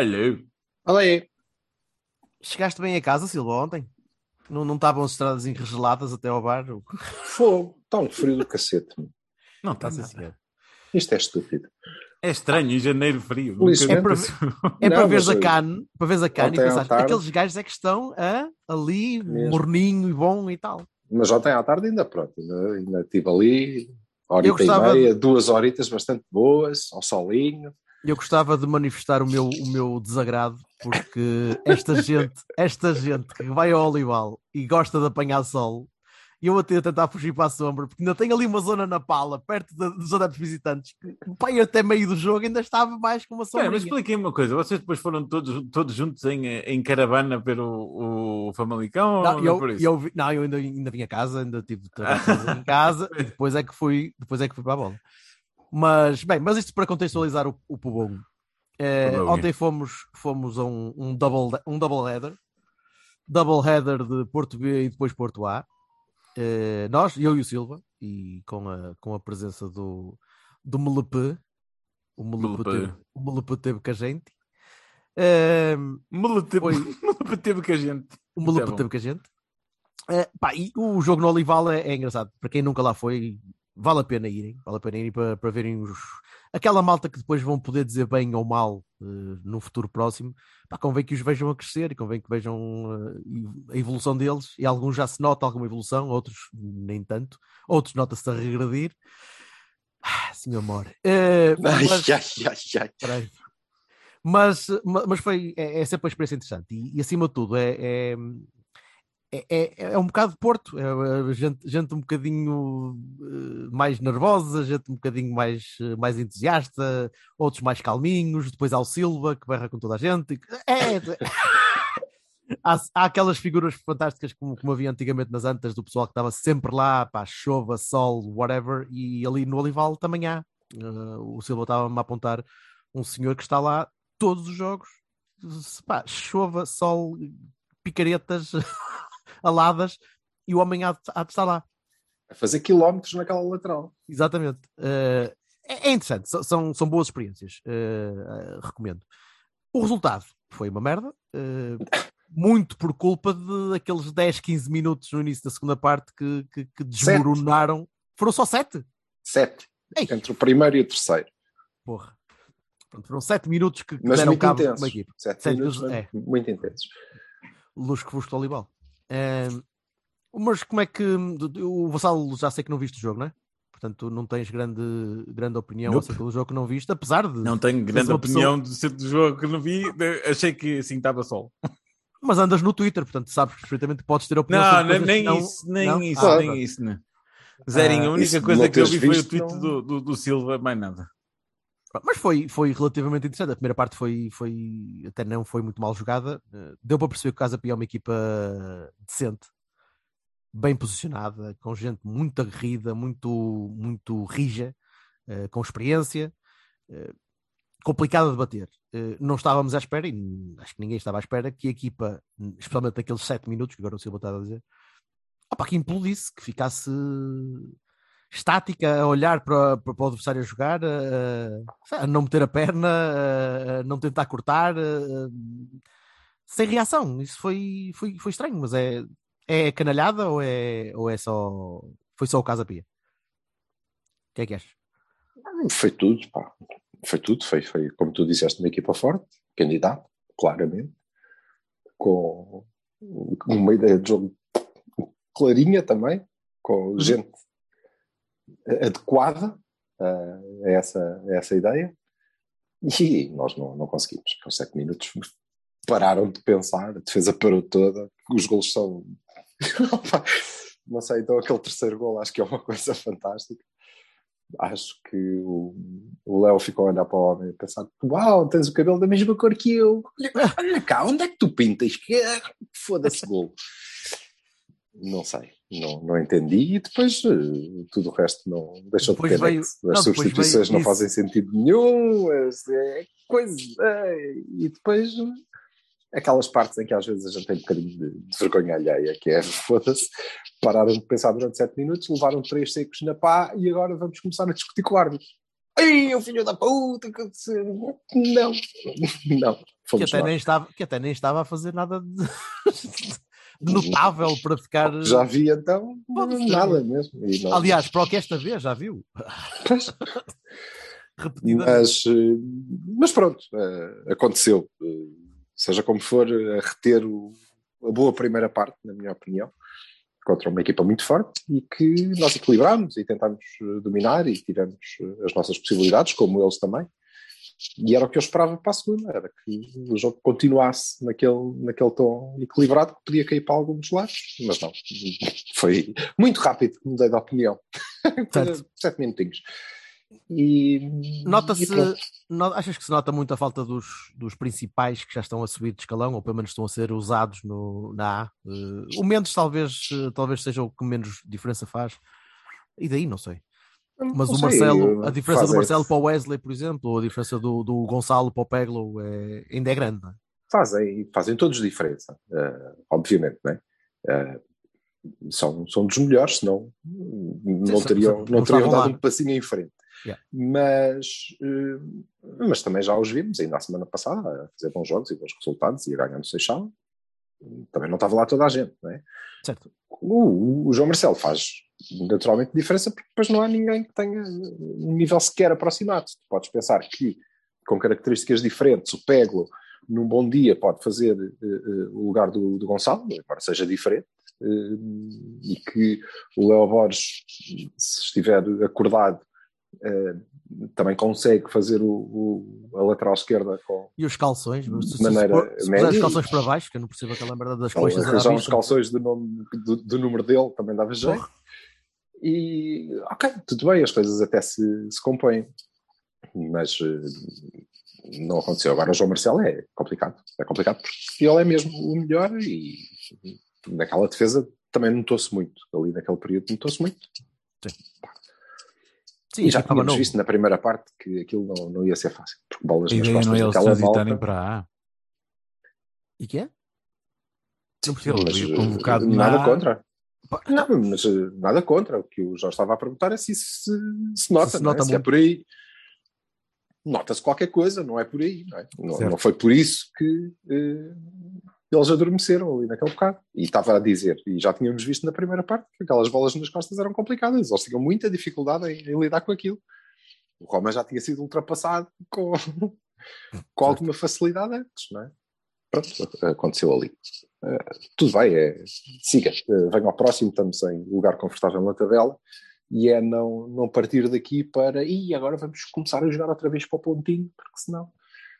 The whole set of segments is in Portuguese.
Alô. Olha aí. Chegaste bem a casa, Silva, ontem? Não, não estavam as estradas enregeladas até ao bar? Fogo, está um frio do cacete. Não está Sim, nada. senhor. Isto é estúpido. É estranho, em janeiro frio. Felizmente. É aconteceu. É Não, para veres a cane, para veres a cane e tarde- aqueles gajos é que estão ah, ali, Mesmo. morninho e bom e tal. Mas ontem à tarde ainda pronto, ainda, ainda estive ali, hora Eu e gostava meia, duas horitas bastante boas, ao solinho. Eu gostava de manifestar o meu, o meu desagrado, porque esta gente, esta gente que vai ao Olival e gosta de apanhar sol, e eu até a tentar fugir para a sombra, porque ainda tem ali uma zona na pala, perto da- dos adeptos visitantes, que pai, até meio do jogo ainda estava mais com uma sombra. mas expliquem-me uma coisa. Vocês depois foram todos, todos juntos em, em caravana ver o, Famalicão? Não, ou eu, isso? eu vi- não, eu ainda, ainda vim a casa, ainda tive de em casa, e depois é que fui, depois é que fui para a bola. Mas, bem, mas isto para contextualizar o, o. Eh, Pubongo. ontem fomos, fomos a um, um, double, um double header, double header de Porto B e depois Porto A. Eh, nós, eu e o Silva, e com a, com a presença do, do Melepe, o Melepe, Melepe. teve, o Melepe teve com a gente. Eh, Meleteve Foi. meleteve com a gente. o Maluco bom. teve com a gente. Eh, pá, e o jogo no Olival é, é engraçado. Para quem nunca lá foi, vale a pena irem. Vale a pena irem para, para verem os... aquela malta que depois vão poder dizer bem ou mal eh, no futuro próximo. Pá, convém que os vejam a crescer e convém que vejam eh, a evolução deles. E alguns já se nota alguma evolução, outros nem tanto. Outros nota-se a regredir. Ah, sim, amor. Eh, Ai, mas- ai, ai, ai. Mas, ma- mas foi, é, é sempre uma experiência interessante e, e, acima de tudo é, é, é, é- é um bocado de Porto, é, é gente, gente um bocadinho eh, mais nervosa, gente um bocadinho mais, eh, mais entusiasta, outros mais calminhos, depois há o Silva que berra com toda a gente. e- É, é- há, há aquelas figuras fantásticas como, como havia antigamente nas antas do pessoal que estava sempre lá, pá, chova, sol, whatever, e ali no Olival também há. Eh, o Silva estava-me a apontar um senhor que está lá todos os jogos, pá, chova, sol, picaretas, aladas, e o homem há de, há de estar lá. A fazer quilómetros naquela lateral. Exatamente. Eh, é, é interessante, são, são boas experiências, eh, eh, recomendo. O resultado foi uma merda, muito por culpa de aqueles 10, 15 minutos no início da segunda parte que, que, que desmoronaram. Foram só 7? Sete. Ei. Entre o primeiro e o terceiro. Porra. Pronto, foram 7 minutos que, que Mas deram muito cabo de uma equipe. Sete, Sete minutos, minutos, mas muito intensos. Luz que foste ao Olival. Ehm, mas como é que o Vassalo já sei que não viste o jogo, não é? Portanto, não tens grande, grande opinião Nope. acerca do jogo que não viste, apesar de. Não tenho grande opinião do centro do jogo que não vi. Achei que assim estava sol. Mas andas no Twitter, portanto sabes perfeitamente que podes ter opinião Não, sobre nem, não- isso, nem não? isso, Ah, nem pronto. isso. Né? Zerinho, a Ah, única coisa não que eu vi foi o tweet não- do, do, do Silva, mais nada. Mas foi, foi relativamente interessante. A primeira parte foi, foi até não foi muito mal jogada. Eh, Deu para perceber que o Casa Pia é uma equipa decente, bem posicionada, com gente muito aguerrida, muito, muito rija, eh, com experiência, eh, complicada de bater. Não estávamos à espera, e acho que ninguém estava à espera, que a equipa, especialmente naqueles sete minutos, que agora o Silva estava a dizer, opa, que implodisse, que ficasse estática a olhar para, para, para o adversário a jogar, a, a não meter a perna, a, a não tentar cortar, a- sem reação. Isso foi, foi, foi estranho, mas é, é canalhada ou é, ou é só. Foi só o Casa Pia? O que é que achas? Foi tudo, pá. Foi tudo. Foi, foi, como tu disseste, uma equipa forte, candidato, claramente, com uma ideia de jogo clarinha também, com gente adequada uh, a, essa, a essa ideia. E nós não, não conseguimos. Com sete minutos pararam de pensar, a defesa parou toda, os golos são não sei, então aquele terceiro gol acho que é uma coisa fantástica. Acho que o Léo ficou a olhar para o homem e pensar: Uau, tens o cabelo da mesma cor que eu. Olha, olha cá, onde é que tu pintas? É- Foda-se, gol. Não sei, não, não entendi. E depois eh, tudo o resto não deixou Depois de ter veio- não, As substituições não fazem sentido nenhum. as- É coisa. é, E depois aquelas partes em que às vezes a gente tem um bocadinho de, de vergonha alheia, que é foda-se, pararam de pensar durante sete minutos, levaram três secos na pá e agora vamos começar a discutir com o árbitro. Ei, o filho da puta, que não, não, Que fomos até, nós. nem estava, que até nem estava a fazer nada de notável para ficar. Já vi então nada mesmo. Não- Aliás, para o que esta vez já viu. Repetidamente. Mas, eh, mas pronto, eh, aconteceu. Eh, Seja como for, a reter o- a boa primeira parte, na minha opinião, contra uma equipa muito forte e que nós equilibramos e tentámos eh, dominar e tivemos eh, as nossas possibilidades, como eles também. E era o que eu esperava para a segunda, era que o jogo continuasse naquele, naquele tom equilibrado que podia cair para alguns lados, mas não. Foi muito rápido mudei de opinião. Sete minutinhos. E Nota-se, e pronto. no- achas que se nota muito a falta dos, dos principais que já estão a subir de escalão, ou pelo menos estão a ser usados no, na A? Eh, o Mendes talvez, eh, talvez seja o que menos diferença faz. E daí, não sei. Mas Não o sei, Marcelo, a diferença do Marcelo para o Wesley, por exemplo, ou a diferença do, do Gonçalo para o Peglo é, ainda é grande, não é? Fazem, fazem todos diferença, eh, obviamente, não é? Eh, são, são dos melhores, senão não teriam, não teriam dado um passinho em frente. Yeah. Mas, eh, mas também já os vimos, ainda a semana passada, a fazer bons jogos e bons resultados e a ganhar no Seixal. Também não estava lá toda a gente, não é? Certo. O, o João Marcelo faz naturalmente diferença porque depois não há ninguém que tenha um nível sequer aproximado. Tu podes pensar que com características diferentes, o Peglo num bom dia pode fazer eh, eh, o lugar do, do Gonçalo, embora seja diferente, eh, e que o Léo Borges, se estiver acordado, eh, também consegue fazer o, o- a lateral esquerda com E os calções, se, se, De maneira se, se média os calções para baixo, que eu não percebo aquela merda das arranjar uns vista. calções do, nome, do, do número dele, também dava jeito. E ok, tudo bem, as coisas até se, se compõem, mas eh, não aconteceu. Agora o João Marcelo é complicado, é complicado porque ele é mesmo o melhor e naquela defesa também notou-se muito, ali naquele período notou-se muito. Sim, e já tínhamos novo. visto na primeira parte que aquilo não, não ia ser fácil, porque bolas nas costas não é eles daquela transitarem malta, para a. E que é? Não percebo. Mas, veio eh, convocado nada na- contra. Não, mas eh, nada contra. O que o Jorge estava a perguntar é se isso se, se nota, Se se não é? nota Se é por aí. Nota-se qualquer coisa, não é por aí. Não, é? não, não foi por isso que eh, eles adormeceram ali naquele bocado. E estava a dizer, e já tínhamos visto na primeira parte, que aquelas bolas nas costas eram complicadas. Eles tinham muita dificuldade em, em lidar com aquilo. O Roma já tinha sido ultrapassado com, com alguma facilidade antes, não é? Pronto, aconteceu ali. Eh, tudo bem, é, siga, eh, venha ao próximo, estamos em lugar confortável na tabela e é não, não partir daqui para e agora vamos começar a jogar outra vez para o pontinho, porque senão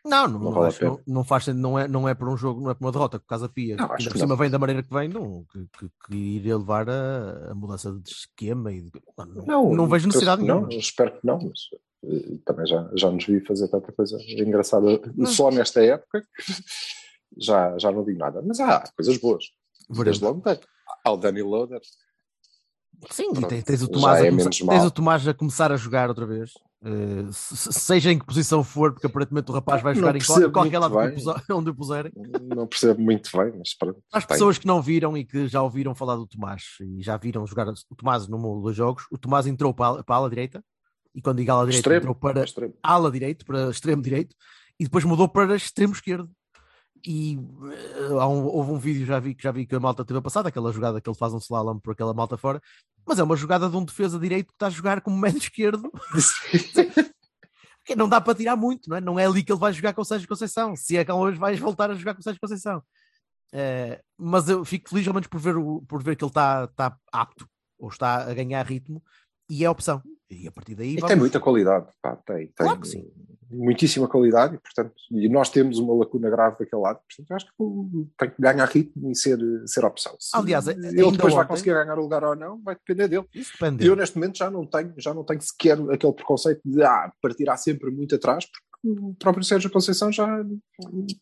Não, não, Não não, acho- não, não faz não é, não é por um jogo, não é por uma derrota, por causa Pia, Não, que por cima não. vem da maneira que vem, não, que, que, que iria levar a, a mudança de esquema e de- não, não, não vejo necessidade não, nenhuma. espero que não, mas eh, também já, já nos vi fazer tanta coisa engraçada só nesta época já, já não digo nada, mas há coisas boas. Desde logo tem. Há o Danny Loader, Sim, e Pronto, tens, tens o Tomás é a começar, tens o Tomás a começar a jogar outra vez, se- seja em que posição for, porque aparentemente o rapaz vai jogar em qualquer lado onde o puserem. não percebo muito bem, mas pronto. As pessoas que não viram e que já ouviram falar do Tomás e já viram jogar o Tomás num dos jogos, o Tomás entrou para a, para a ala direita e quando digo ala direita Extremo, entrou para extremo. ala direito, para extremo direito e depois mudou para extremo esquerdo. E há um- houve um vídeo já vi, que já vi que a malta teve a passar, aquela jogada que ele faz um slalom por aquela malta fora, mas é uma jogada de um defesa direito que está a jogar como médio esquerdo, que não dá para tirar muito, não é? Não é ali que ele vai jogar com o Sérgio Conceição, se é que hoje vais voltar a jogar com o Sérgio Conceição. Eh, mas eu fico feliz ao menos por ver, o- por ver que ele está está apto ou está a ganhar ritmo e é opção. E a partir daí vamos... tem muita qualidade, pá, tem, tem. Claro que sim. Muitíssima qualidade e, portanto, e nós temos uma lacuna grave daquele lado. Portanto, acho que tem que ganhar ritmo e ser, ser opção. Se Aliás, ele depois vai ontem- conseguir ganhar o lugar ou não, vai depender dele. Depende. Eu, neste momento, já não tenho, já não tenho sequer aquele preconceito de ah, partirá sempre muito atrás, porque o próprio Sérgio Conceição já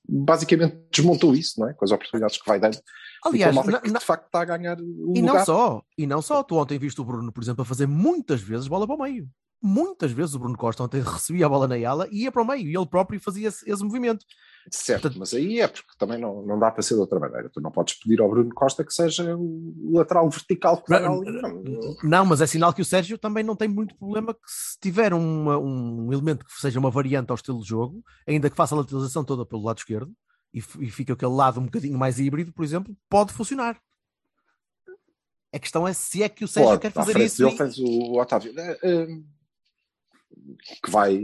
basicamente desmontou isso, não é? Com as oportunidades que vai dando. Aliás, na- que, de facto está a ganhar o E não lugar. só, e não só, tu ontem viste o Bruno, por exemplo, a fazer muitas vezes bola para o meio. Muitas vezes o Bruno Costa ontem recebia a bola na ala e ia para o meio, e ele próprio fazia esse, esse movimento. Certo, Portanto- mas aí é porque também não, não dá para ser de outra maneira. Tu não podes pedir ao Bruno Costa que seja o lateral vertical que Não, ali. Não, Não, mas é sinal que o Sérgio também não tem muito problema que se tiver uma- um elemento que seja uma variante ao estilo de jogo, ainda que faça a lateralização toda pelo lado esquerdo, e, e fica aquele lado um bocadinho mais híbrido, por exemplo, pode funcionar. A questão é se é que o Sérgio Pode, quer fazer isso. dele e- tens o Otávio, eh, eh, que vai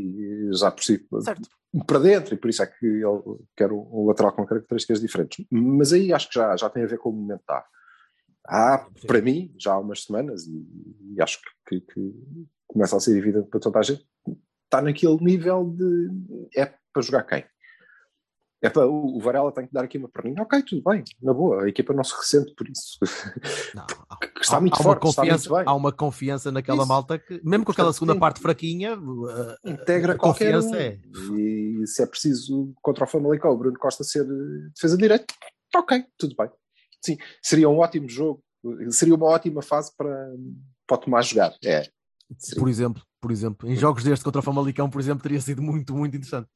já por si Certo. para dentro, e por isso é que ele quer um, um lateral com características diferentes. Mas aí acho que já, já tem a ver com o momento que está. Há, para mim, já há umas semanas, e, e acho que, que começa a ser evidente para toda a gente, está naquele nível de é para jogar quem? É para, o Varela tem que dar aqui uma perninha. Ok, tudo bem, na boa, a equipa não se ressente por isso. Não, Que está há- muito há forte, está muito bem. há uma confiança naquela Isso. malta que, mesmo com aquela segunda sim. parte fraquinha, uh, integra a confiança um. é. E se é preciso contra o Famalicão o Bruno Costa ser eh, defesa de direito, ok, tudo bem. Sim, seria um ótimo jogo, seria uma ótima fase para, para o Tomás jogar. É. Seria. por exemplo, por exemplo, em jogos deste contra o Famalicão, por exemplo, teria sido muito, muito interessante.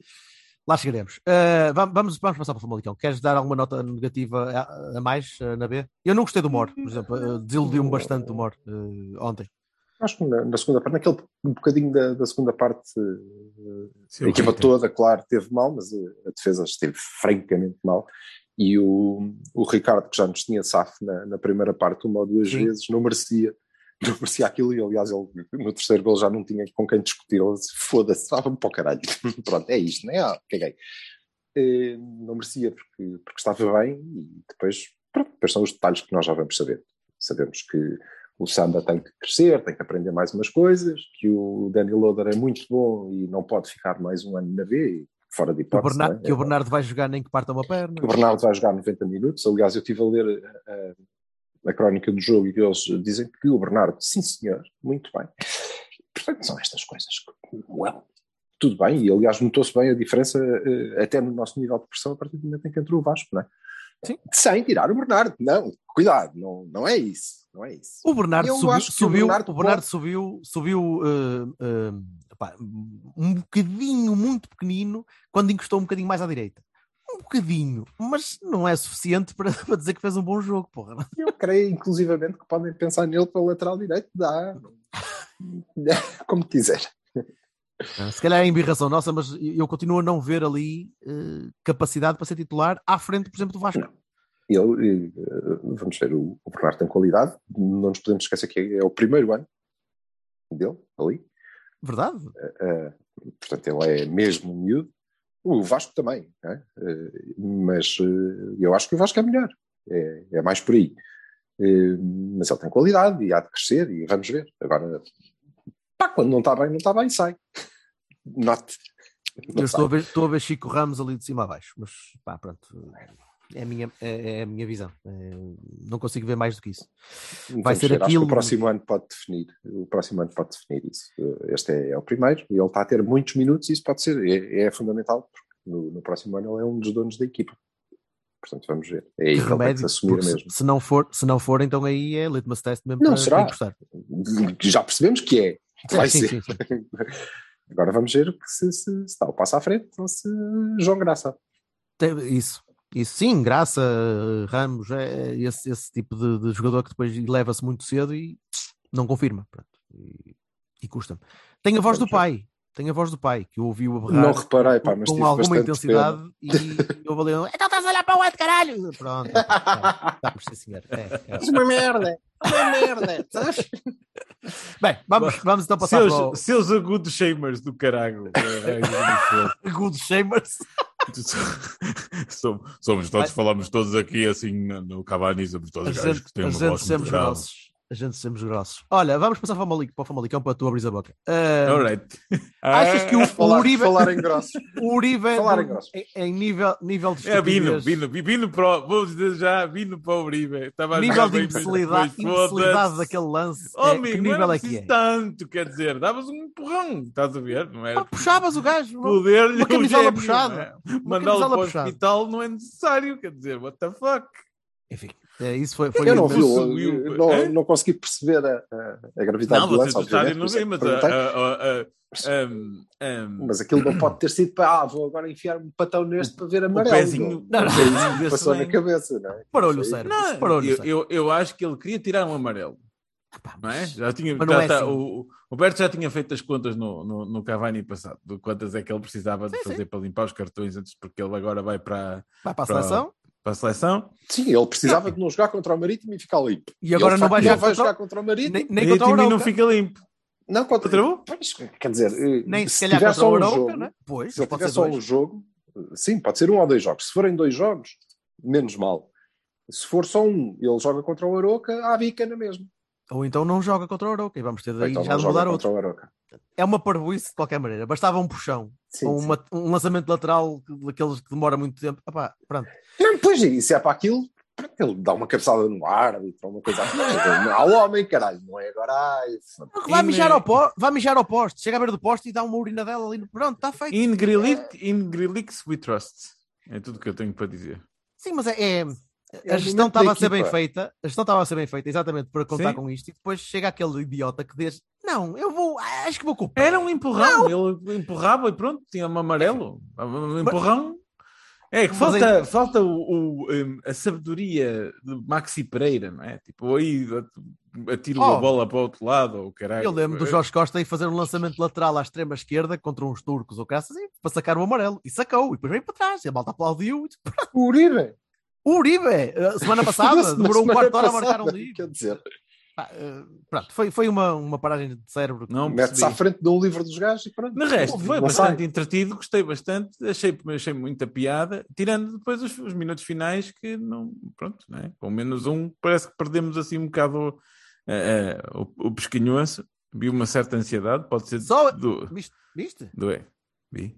Lá chegaremos. Uh, va- vamos, vamos passar para o Famalicão. Queres dar alguma nota negativa a, a mais uh, na B? Eu não gostei do Mor, por exemplo. Uh, Desiludiu-me bastante o Mor uh, ontem. Acho que na, na segunda parte, naquele um bocadinho da, da segunda parte, Sim, a equipa Rita. toda, claro, teve mal, mas a, a defesa esteve francamente mal. E o, o Ricardo, que já nos tinha safo na, na primeira parte, uma ou duas Sim. vezes, não merecia, não merecia aquilo. E aliás, ele no terceiro gol já não tinha com quem discutir. Ele disse: foda-se, estava-me para o caralho. Pronto, é isto, não é? Ah, caguei. Eh, não merecia porque, porque estava bem e depois, pronto, depois são os detalhes que nós já vamos saber. Sabemos que o Samba tem que crescer, tem que aprender mais umas coisas, que o Danny Loader é muito bom e não pode ficar mais um ano na B, fora de o, hipótese. Berna- não é? que o Bernardo vai jogar nem que parta uma perna. O Bernardo vai jogar 90 minutos. Aliás, eu estive a ler a, a- a crónica do jogo e eles dizem que o Bernardo, sim senhor, muito bem. Portanto, são estas coisas. que, Well, tudo bem, e aliás notou-se bem a diferença eh, até no nosso nível de pressão a partir do momento em que entrou o Vasco, não é? Sim. Sem tirar o Bernardo, não, cuidado, não, não é isso, não é isso. O Bernardo Eu subiu, que o subiu, Bernardo o Bernardo pode- subiu, subiu uh, uh, pá, um bocadinho muito pequenino quando encostou um bocadinho mais à direita. Um bocadinho, mas não é suficiente para, para dizer que fez um bom jogo, porra. Eu creio, inclusivamente, que podem pensar nele para o lateral direito, dá. Como quiser. Se calhar é embirração nossa, mas eu continuo a não ver ali uh, capacidade para ser titular à frente, por exemplo, do Vasco. Não. Ele, eh, vamos ver, o, o Bernardo tem qualidade, não nos podemos esquecer que é o primeiro ano dele, ali. Verdade? Eh, portanto, ele é mesmo miúdo. O Vasco também, é? Eh, mas eh, eu acho que o Vasco é melhor, é, é mais por aí. Eh, mas ele tem qualidade e há de crescer e vamos ver. Agora, pá, quando não está bem, não está bem, sai. Note. Não Eu estou a, ver, estou a ver Chico Ramos ali de cima a baixo, mas pá, pronto. É a minha, é, é a minha visão. É, não consigo ver mais do que isso. Vai Vamos ser ver, aquilo- que o próximo ano pode definir. O próximo ano pode definir isso. Este é, é o primeiro e ele está a ter muitos minutos e isso pode ser. É, é fundamental porque no, no próximo ano ele é um dos donos da equipa. Portanto, vamos ver. É aí Que remédio, se assumir se- mesmo. Se não, for, se não for, então aí é litmus test mesmo Não para, será. para. Já percebemos que é. Vai sim, ser. sim, sim. Agora vamos ver que se, se, se está o passo à frente ou se João Graça. Isso, isso sim, Graça, Ramos, é esse, esse tipo de, de jogador que depois leva-se muito cedo e não confirma. Pronto, e, e custa-me. Tem a voz do pai, tem a voz do pai, que eu ouvi-o a berrar Não reparei, pá, mas com alguma intensidade e eu falei, então estás a olhar para o outro caralho. Pronto, é, estamos, sim senhor. É, é. uma merda! Uma merda! Sabes? Bem, vamos, vamos então passar para o Seus, seus agudos shamers do caralho. Good Chambers. somos, somos, todos falamos todos aqui assim no, Cavani, somos todos gajos que têm a uma voz muito somos grave. nossos. A gente somos grossos. Olha, vamos passar para o Famalicão, para o Famalicão para tu abrir a boca. Ah, Alright. Achas que o, o Falar, Uribe, falar em grossos. o Uribe falar em grossos. em, em nível, nível de É estupidez, Bino, Bino para o, vou dizer já, Bino para o Uribe. Estava a nível de imbecilidade, imbecilidade daquele lance, Oh, é, amigo, que nível é que é? tanto, quer dizer, davas um empurrão, estás a ver? Não era Ah, puxavas o gajo, poder uma camisola puxada. Mandá-lo camisola para o hospital não é necessário, quer dizer, what the fuck? enfim, é, isso foi, foi Eu não o- vi, o- eu o- não, Hã? não consegui perceber a, a, gravidade Não, do vocês lance, não é veem, mas a, a- a- a- um, um, Mas aquilo não pode ter sido para, ah, vou agora enfiar um patão neste para ver o amarelo. pezinho, Não, não. Não o desse passou na cabeça, não é? Parou-lhe o cérebro. Não, Parou-lhe o eu, eu, eu acho que ele queria tirar um amarelo. Não é? Já tinha, já não é tá- assim. o, o Roberto já tinha feito as contas no, no, no Cavani passado, de quantas é que ele precisava de Sim, fazer para limpar os cartões antes, porque ele agora vai para, Vai para a para- seleção para a seleção. Sim, ele precisava de não jogar contra o Marítimo e ficar limpo. e agora ele, não vai facto, jogar não vai contra- jogar contra o Marítimo. nem, Nem contra o time não Arauca. fica limpo. Não, contra... Outra Pois, quer dizer, eh, Nem se se calhar tiver contra só o um Arauca, jogo, né? Pois, se ele tiver só dois. um jogo, sim, pode ser um ou dois jogos. Se forem dois jogos, menos mal. Se for só um, ele joga contra o Aroca, há bica na mesma. Ou então não joga contra o Arauca e vamos ter daí Então já não de mudar contra outro. o Aroca. É uma parvoíce de qualquer maneira. Bastava um puxão. Sim, ou sim. uma- um lançamento lateral daqueles que demora muito tempo. Epá, pronto. Não, pois é, se é para aquilo, ele dá uma cabeçada no árbitro, uma coisa assim. Ao homem, caralho, não é agora. Ai. Vai mijar, ao po... vai mijar ao poste. Chega à beira do poste e dá uma urina dela ali. no- Pronto, está feito. In Grilic, in Grilix we trust. É tudo que eu tenho para dizer. Sim, mas é. é- É A o gestão estava a ser bem feita. A gestão estava a ser bem feita exatamente para contar Sim. com isto. E depois chega aquele idiota que diz: Não, eu vou. Acho que vou culpar. Era um empurrão, ele empurrava e pronto, tinha um amarelo. Um empurrão. É que falta, falta o, o, a sabedoria de Maxi Pereira, não é? Tipo, aí atiro Oh. a bola para o outro lado, ou caralho. Eu lembro do Jorge Costa ir fazer um lançamento lateral à extrema esquerda contra uns turcos ou caças e para sacar o amarelo. E sacou. E depois veio para trás. E a malta aplaudiu. E disse, O Uribe. O Uribe, a semana passada, demorou um quarto de hora a marcar um livro. Quer dizer, Eh, pronto, foi, foi uma, uma paragem de cérebro. Não mete-se à frente de um livro dos gajos e pronto. De resto, foi sai. bastante entretido, gostei bastante, achei, achei muita piada, tirando depois os, os minutos finais que não, pronto, né? com menos um, parece que perdemos assim um bocado eh, eh, o, o pesquinhoço, vi uma certa ansiedade, pode ser Só- do, Viste? Viste? do vi.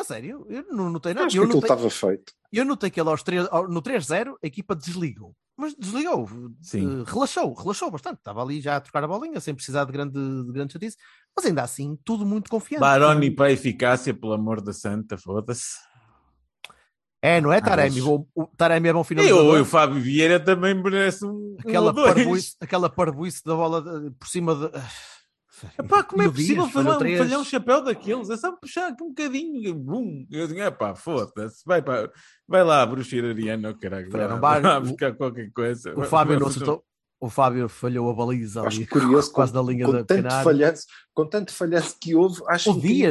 A sério? Eu não notei nada. Acho que Eu aquilo notei, estava feito. eu notei que ele aos três- ao- no 3-0 a equipa desligou. Mas desligou, Sim. eh, relaxou, relaxou bastante. Estava ali já a trocar a bolinha sem precisar de grande, de grande chatice. Mas ainda assim, tudo muito confiante. Baroni para a eficácia, pelo amor da santa, foda-se. É, não é, Ah, Taremi? O, Taremi é bom E finalizador. o, o Fábio Vieira também merece um, aquela, um parvoíce, aquela parvoíce da bola de- por cima de. Epá, como é possível Dias falhar, três. falhar um chapéu daqueles? É só puxar aqui um bocadinho. e Bum. Eu digo, epá, foda-se. Vai, pá, vai lá, bruxa Ariana, caralho. Vai, vários. vai O- buscar qualquer coisa. O Vai- Fábio vai não fazer- acertou. O Fábio falhou a baliza Acho ali, curioso, quase com, na linha com da tanto falhanço, com tanto falhanço que houve, acho O que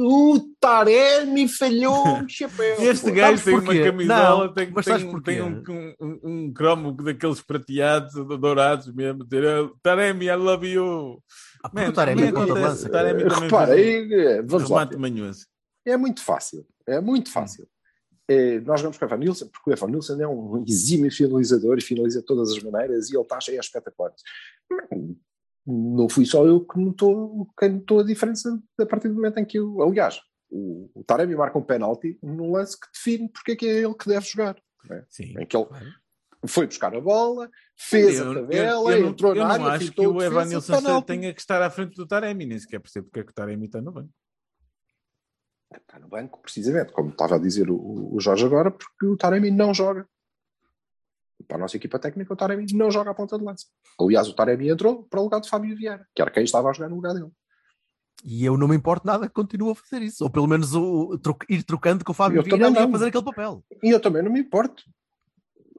o Taremi falhou o chapéu. Este gajo tem uma porquê? camisola, Não, tem, mas tem, um, tem um, um, um, um cromo daqueles prateados, dourados mesmo. dizer, Taremi, I love you. Ah, Man, o Taremi é acontece. Taremi Repara, faz um é- vamos lá. manhoso. É muito fácil. É muito fácil. É, nós vamos com o Evan Nilsson, porque o Evan Nilsson é um exímio finalizador e finaliza de todas as maneiras e ele está cheio de espetaculares. Não fui só eu que notou, quem notou a diferença a partir do momento em que eu, aliás, o, o Taremi marca um penalti num lance que define porque é que é ele que deve jogar. Sim. Em que ele foi buscar a bola, fez Eu- a eu- tabela, eu não- entrou eu na não área, acho que o a Evan defesa, Nilsson penalti. tenha que estar à frente do Taremi, nem sequer percebo porque é que o Taremi está no banco. Está no banco, precisamente, como estava a dizer o, o Jorge agora, porque o Taremi não joga. Para a nossa equipa técnica, o Taremi não joga a ponta de lança. Aliás, o Taremi entrou para o lugar de Fábio Vieira, que era quem estava a jogar no lugar dele. E eu não me importo nada que continue a fazer isso. Ou pelo menos o, tro- ir trocando com o Fábio Eu Vieira a não. fazer aquele papel. E eu também não me importo.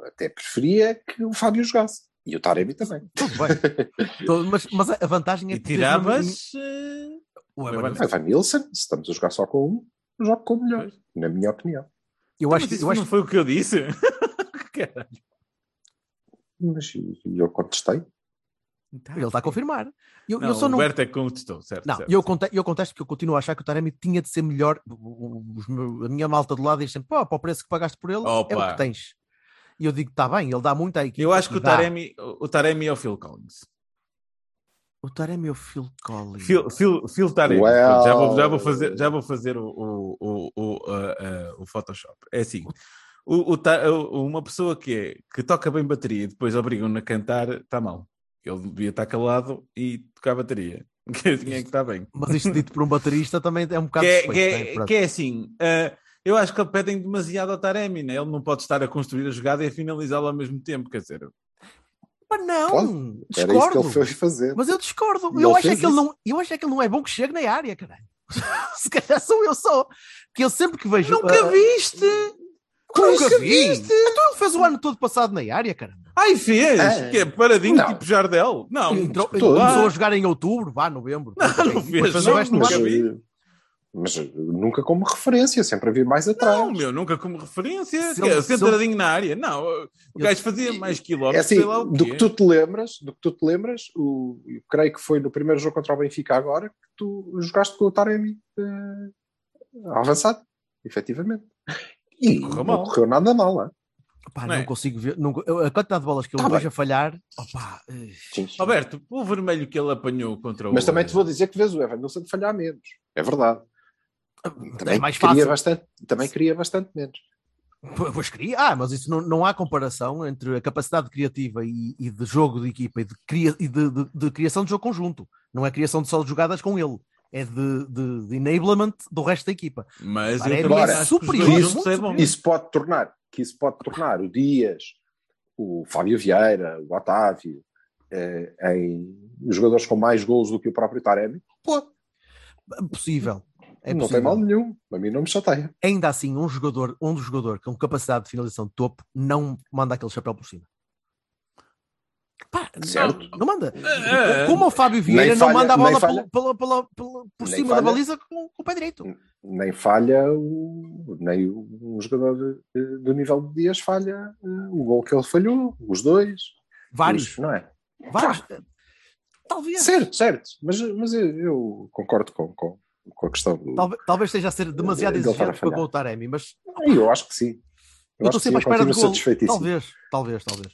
Até preferia que o Fábio jogasse. E o Taremi também. Tudo bem. Mas, mas a vantagem é E que tiravas. mesmo- o Evan Evan Nilsson. Se estamos a jogar só com um, jogo com o melhor, Pois. na minha opinião. Eu acho que, eu acho não foi o que eu disse. Caralho. Mas eu contestei. que ele está a confirmar. Eu, Não, eu só o não. É que contestou, certo? Não, certo. eu, conte, eu contesto porque eu continuo a achar que o Taremi tinha de ser melhor. Os a minha malta do lado diz sempre: pô, para o preço que pagaste por ele, é o Opa. que tens. E eu digo, está bem, ele dá muito à equipa. Eu acho que o Dá. Taremi, o Taremi é o Phil Collins. O Taremi é o Phil Collins. Phil, Phil, Phil Taremi. Well. Já, vou, já vou fazer, já vou fazer o, o, o, o, uh, uh, o Photoshop. É assim. O, o uma pessoa que, é, que toca bem bateria e depois obrigam-no a cantar, está mal. Ele devia estar calado e tocar bateria. Que tinha que estar bem. Mas isto dito por um baterista também é um bocado Que é, suspeito, que é- né? Que é assim, uh, eu acho que pedem demasiado ao Taremi, né? ele não pode estar a construir a jogada e a finalizá-la ao mesmo tempo, quer dizer, Mas não, Era isso que discordo. ele foi fazer. Mas eu discordo. Eu ele acho, é que ele não, eu acho é que ele não é bom que chegue na área, caralho. Se calhar sou eu só. Porque eu sempre que vejo. nunca ah, viste! Nunca Nunca vi. viste? Então ele fez o ano todo passado na área, caramba. Ai, fez! É. Que é paradinho, Não. tipo Jardel. Não, Entrou, começou a jogar em outubro, vá, novembro. Não, não fez, o não, resto nunca nunca mas, mas nunca como referência, sempre a vir mais atrás. Não, meu, nunca como referência. Se é, ele- se centradinho na área. Não, o Eu- gajo fazia mais É quilómetros, assim, sei lá o do quê. que tu te lembras, do que tu te lembras, o, eu creio que foi no primeiro jogo contra o Benfica agora que tu jogaste com o Taremi eh, avançado, efetivamente. E Correu não mal. correu nada mal, lá. Pá, Não não, é? consigo ver. Não, eu- a quantidade de bolas que eu Tá vejo a falhar. Opá, eh, Roberto, o vermelho que ele apanhou contra o. Mas também te vou dizer que vês o Evanilson falhar menos. É verdade. Também é mais queria fácil. bastante, também queria bastante menos. Pois queria. Ah, mas isso não, não há comparação entre a capacidade criativa e, e de jogo de equipa e, de, cria, e de, de- de criação de jogo conjunto. Não é criação de só de jogadas com ele. É de, de, de enablement do resto da equipa. Mas eu também é superior, juntos é. Isso pode tornar, que isso pode tornar o Dias, o Fábio Vieira, o Otávio, eh, em jogadores com mais gols do que o próprio Taremi. Pode. Possível. É não possível. tem mal nenhum. A mim não me chateia. Ainda assim, um jogador, um jogador com capacidade de finalização de topo não manda aquele chapéu por cima. Pá, não- Certo. Não, manda. É. Como o Fábio Vieira não falha- manda a bola falha- pela- pela- pela- pela- por nem cima da falha- baliza com, com o pé direito. Nem falha o, nem o, um jogador do nível de Dias falha eh, o gol que ele falhou, os dois. Vários. Os- não é? Vários. Talvez. Certo, certo. Mas, mas eu, eu concordo com, com, com a questão do. Talvez, talvez esteja a ser demasiado exigente para com o Taremi, mas Eu acho que sim. eu acho estou que sempre à sim, espera de continuo gol. Talvez, talvez, talvez.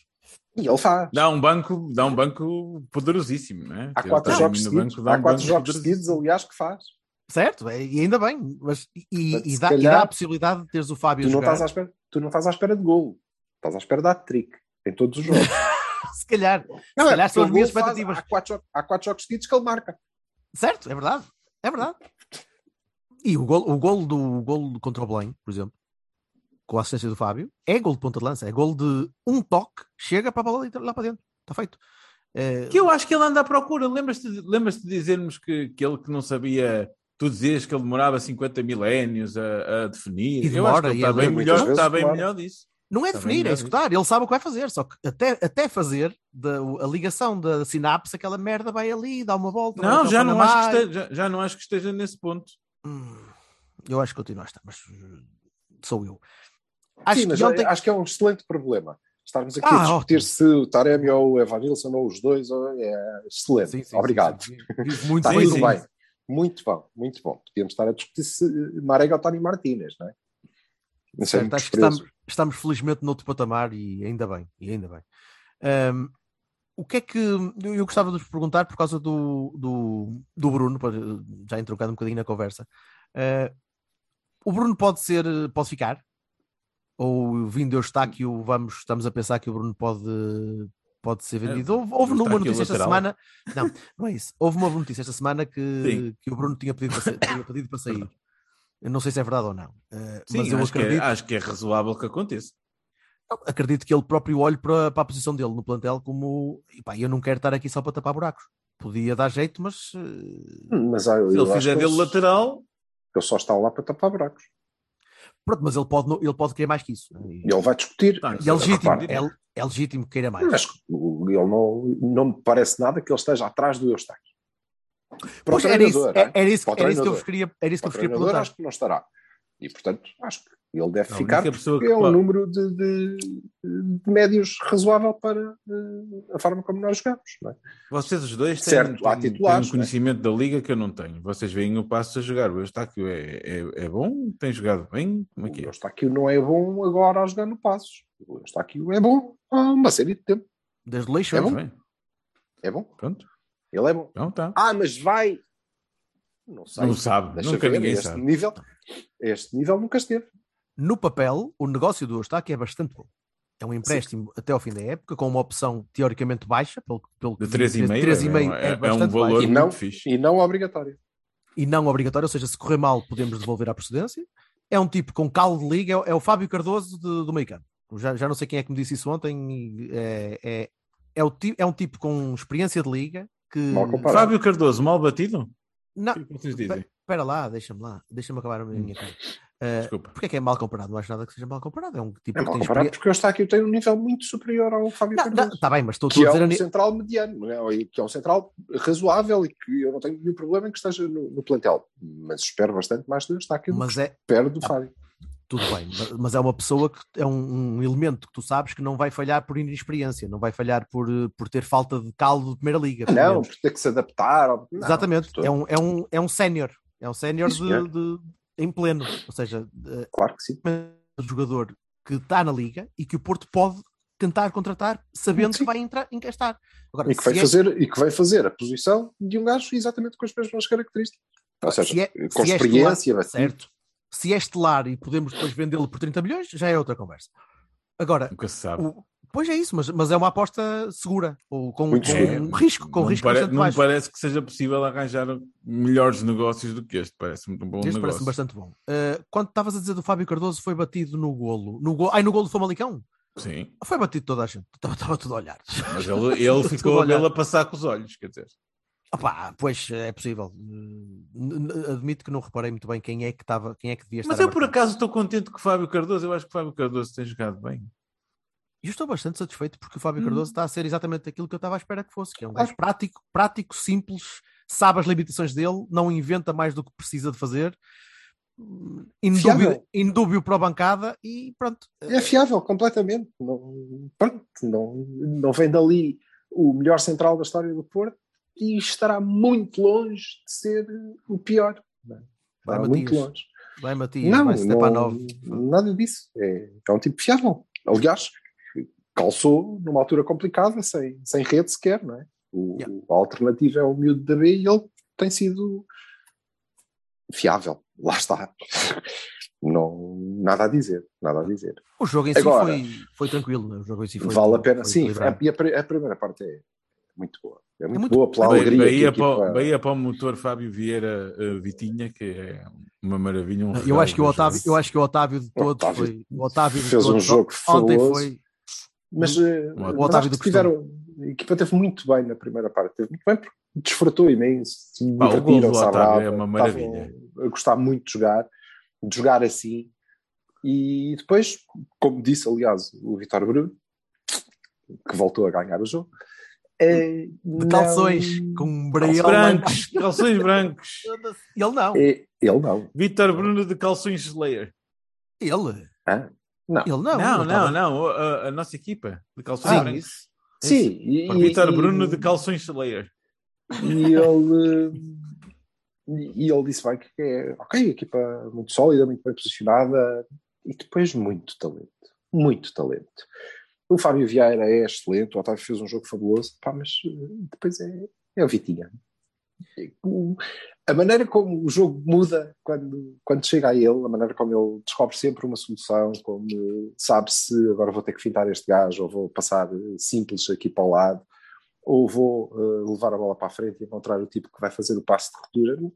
E ele faz. Dá um banco, dá um banco poderosíssimo, não é? Há quatro jogos seguidos, banco, há um quatro jogos seguidos, aliás, que faz. Certo, é- e ainda bem, mas e, e- e dá, e calhar, dá a possibilidade de teres o Fábio Tu não, jogar. estás à espera, tu não estás à espera de gol. Estás à espera de hat-trick em todos os jogos. Se calhar, Não, se calhar porque são as minhas gol faz- expectativas. Há quatro, há quatro jogos seguidos que ele marca. Certo, é verdade. É verdade. E o gol, o gol do o gol contra o Belém, por exemplo, com a assistência do Fábio, é gol de ponta de lança, é gol de um toque, chega para a bola lá para dentro. Está feito. Eh, Que eu acho que ele anda à procura. Lembras-te lembras de dizermos que, que ele que não sabia. Tu dizias que ele demorava 50 milénios a, a definir. E eu acho que demora, ele e está é bem melhor, está bem demora. melhor disso. não é Está definir, é executar. Ele sabe o que vai fazer, só que até, até fazer da, a ligação da sinapse, aquela merda vai ali, dá uma volta. Não, já não, acho que Panamá. esteja, já, já não acho que esteja nesse ponto. Hum, eu acho que continua a estar, mas uh, sou eu. Acho Sim, mas que ontem. acho que é um excelente problema. Estarmos aqui Ah, a discutir ótimo. se o Taremi ou o Evanilson ou os dois é excelente. Sim, sim, Obrigado. sim, Muito Está bem. Muito bom, muito bom. Podíamos estar a discutir se Marega ou Tony Martínez, não é? Não sei, Certo, acho que estamos, estamos felizmente noutro patamar e ainda bem, e ainda bem. Ahm, o que é que eu eu gostava de vos perguntar por causa do, do, do Bruno, já entrocado um bocadinho na conversa. Ah, o Bruno pode ser, pode ficar? Ou vindo Eustáquio, vamos, estamos a pensar que o Bruno pode, pode ser vendido? Houve, houve uma notícia esta semana. Não, não é isso. Houve uma notícia esta semana que, Sim. que o Bruno tinha pedido para, tinha pedido para sair. Eu não sei se é verdade ou não. Ah, Sim, mas eu acho, que acredito é, acho que é razoável que aconteça. Acredito que ele próprio olhe para, para a posição dele no plantel como e pá, eu não quero estar aqui só para tapar buracos. Podia dar jeito, mas eh, Mas eu Se ele fizer dele ele- lateral, Ele só está lá para tapar buracos. pronto, mas ele pode, ele pode querer mais que isso. né? E, ele vai discutir. Tá, e é legítimo, é, é legítimo que queira mais. Mas ele não, não me parece nada que ele esteja atrás do Eustáquio. Para o Pois, era isso, treinador, é- é? era isso, era isso que eu vos queria, era isso que eu queria perguntar. acho que não estará. E, portanto, acho que ele deve A ficar única pessoa porque que é um pode- número de, de- de médios razoável para eh, a forma como nós jogamos. Não é? Vocês os dois têm, Certo, têm- titulares, têm um conhecimento da liga que eu não tenho. Vocês veem o passo a jogar. O Eustáquio é, é, é bom? Tem jogado bem? Como é que O é? Eustáquio não é bom agora a jogar no Passos. O Eustáquio é bom há uma série de tempo. Desde o Leixo. É bom? Bem, É bom. pronto. Ele é bom. Então tá. Ah, mas vai. Não sei. Não sabe. Deixa Nunca ver, ninguém este sabe. Nível, este nível nunca esteve. No papel, o negócio do Eustáquio é bastante bom. É um empréstimo até ao fim da época, com uma opção teoricamente baixa, pelo, pelo que De 3,5 3,5 é, é, é um bastante valor baixo. E não, fixe. e não obrigatório. e não obrigatório, ou seja, se correr mal, podemos devolver à procedência. É um tipo com caldo de liga, é, é o Fábio Cardoso de- do meio campo. Já, já não sei quem é que me disse isso ontem. É, é, é, o é um tipo com experiência de liga que. Fábio Cardoso, mal batido? Não, O que vocês dizem? espera lá, deixa-me lá, deixa-me acabar a minha cara. Uh, Desculpa. porque é que é mal comparado? Não acho nada que seja mal comparado. É um tipo É que mal tem comparado experiência. porque o Eustáquio tem um nível muito superior ao Fábio Não, Cardoso. não, tá bem, mas estou, que estou a é dizer a um ni- central mediano, não é? Que é um central razoável e que eu não tenho nenhum problema em que esteja no, no plantel. Mas espero bastante mais do Eustáquio do mas que é espero do Fábio. Tudo bem, mas- é uma pessoa que é um, um elemento que tu sabes que não vai falhar por inexperiência, não vai falhar por, por ter falta de caldo de primeira liga. Não, por ter que se adaptar. ao- não, Exatamente, é um, é um, é um sénior, é um sénior de, de- em pleno, ou seja, eh, Claro que sim. um jogador que está na liga e que o Porto pode tentar contratar sabendo Sim. que vai entrar, encastar. Agora, E que, vai é- fazer, e que vai fazer a posição de um gajo exatamente com as mesmas características. Ou seja, se é- com se é experiência, estelar, batido. certo. Se é estelar e podemos depois vendê-lo por 30 milhões, já é outra conversa. Agora, Nunca se sabe. o- pois é isso, mas, mas é uma aposta segura, ou com, com segura. um risco, com não risco pare- não me baixo. parece que seja possível arranjar melhores negócios do que este. Parece-me um bom Este negócio. parece-me bastante bom. Uh, quando estavas a dizer do Fábio Cardoso, foi batido no golo. No golo ai, no golo do Famalicão? Sim, Foi batido toda a gente. Estava, estava tudo a olhar. mas ele, ele ficou a a passar com os olhos, quer dizer. Opa, pois é possível. Admito que não reparei muito bem quem é que estava, quem é que devia estar. Mas eu por acaso estou contente com o Fábio Cardoso. Eu acho que o Fábio Cardoso tem jogado bem. E eu estou bastante satisfeito porque o Fábio Hum. Cardoso está a ser exatamente aquilo que eu estava à espera que fosse, que é um gajo prático, prático, simples, sabe as limitações dele, não inventa mais do que precisa de fazer, indúbio, Fiável. indúbio para a bancada e pronto. É fiável completamente. Não, pronto, não, não vem dali o melhor central da história do Porto e estará muito longe de ser o pior. é? Vai, muito longe. Vai Matias, Não, vai não 9. nada disso. É, é um tipo fiável. Aliás, calçou numa altura complicada, sem, sem rede sequer, não é? O, Yeah. A alternativa é o miúdo da B e ele tem sido fiável. Lá está. Não, nada a dizer, nada a dizer. O jogo em si Agora- foi, foi tranquilo, né? o jogo em si foi vale a pena, foi sim. A, a primeira parte é muito boa. É muito, muito- boa pela Bahia, alegria. que Bahia, para, Bahia para o motor Fábio Vieira eh, Vitinha, que é uma maravilha. Um Eu acho que o Otávio, eu acho que o Otávio de todos Otávio foi. O Otávio de fez um todos, jogo ontem fabuloso. foi. Mas, eh, O mas Otávio que tiveram. A equipa teve muito bem na primeira parte. Teve muito bem porque desfrutou imenso. se Pá, o gol do Otávio é uma maravilha. A gostar muito de jogar, de jogar assim. E depois, como disse, aliás, o Vitor Bruno, que voltou a ganhar o jogo. É, De calções, não- com um braille. Brancos, calções brancos. Ele não. É, ele não. Vítor Bruno de calções Slayer. Ele. Hã? Não. Ele não. Não, não, não. A, a nossa equipa de calções Ah, brancos. isso. Sim, e, O Vítor e- Bruno de calções Slayer. e ele e ele disse bem que é ok, equipa muito sólida, muito bem posicionada e depois muito talento, muito talento. O Fábio Vieira é excelente, o Otávio fez um jogo fabuloso, pá, mas eh, depois é, é o Vitinha. A maneira como o jogo muda quando, quando chega a ele, a maneira como ele descobre sempre uma solução, como sabe se agora vou ter que fintar este gajo, ou vou passar eh, simples aqui para o lado, ou vou eh, levar a bola para a frente e encontrar o tipo que vai fazer o passe de ruptura.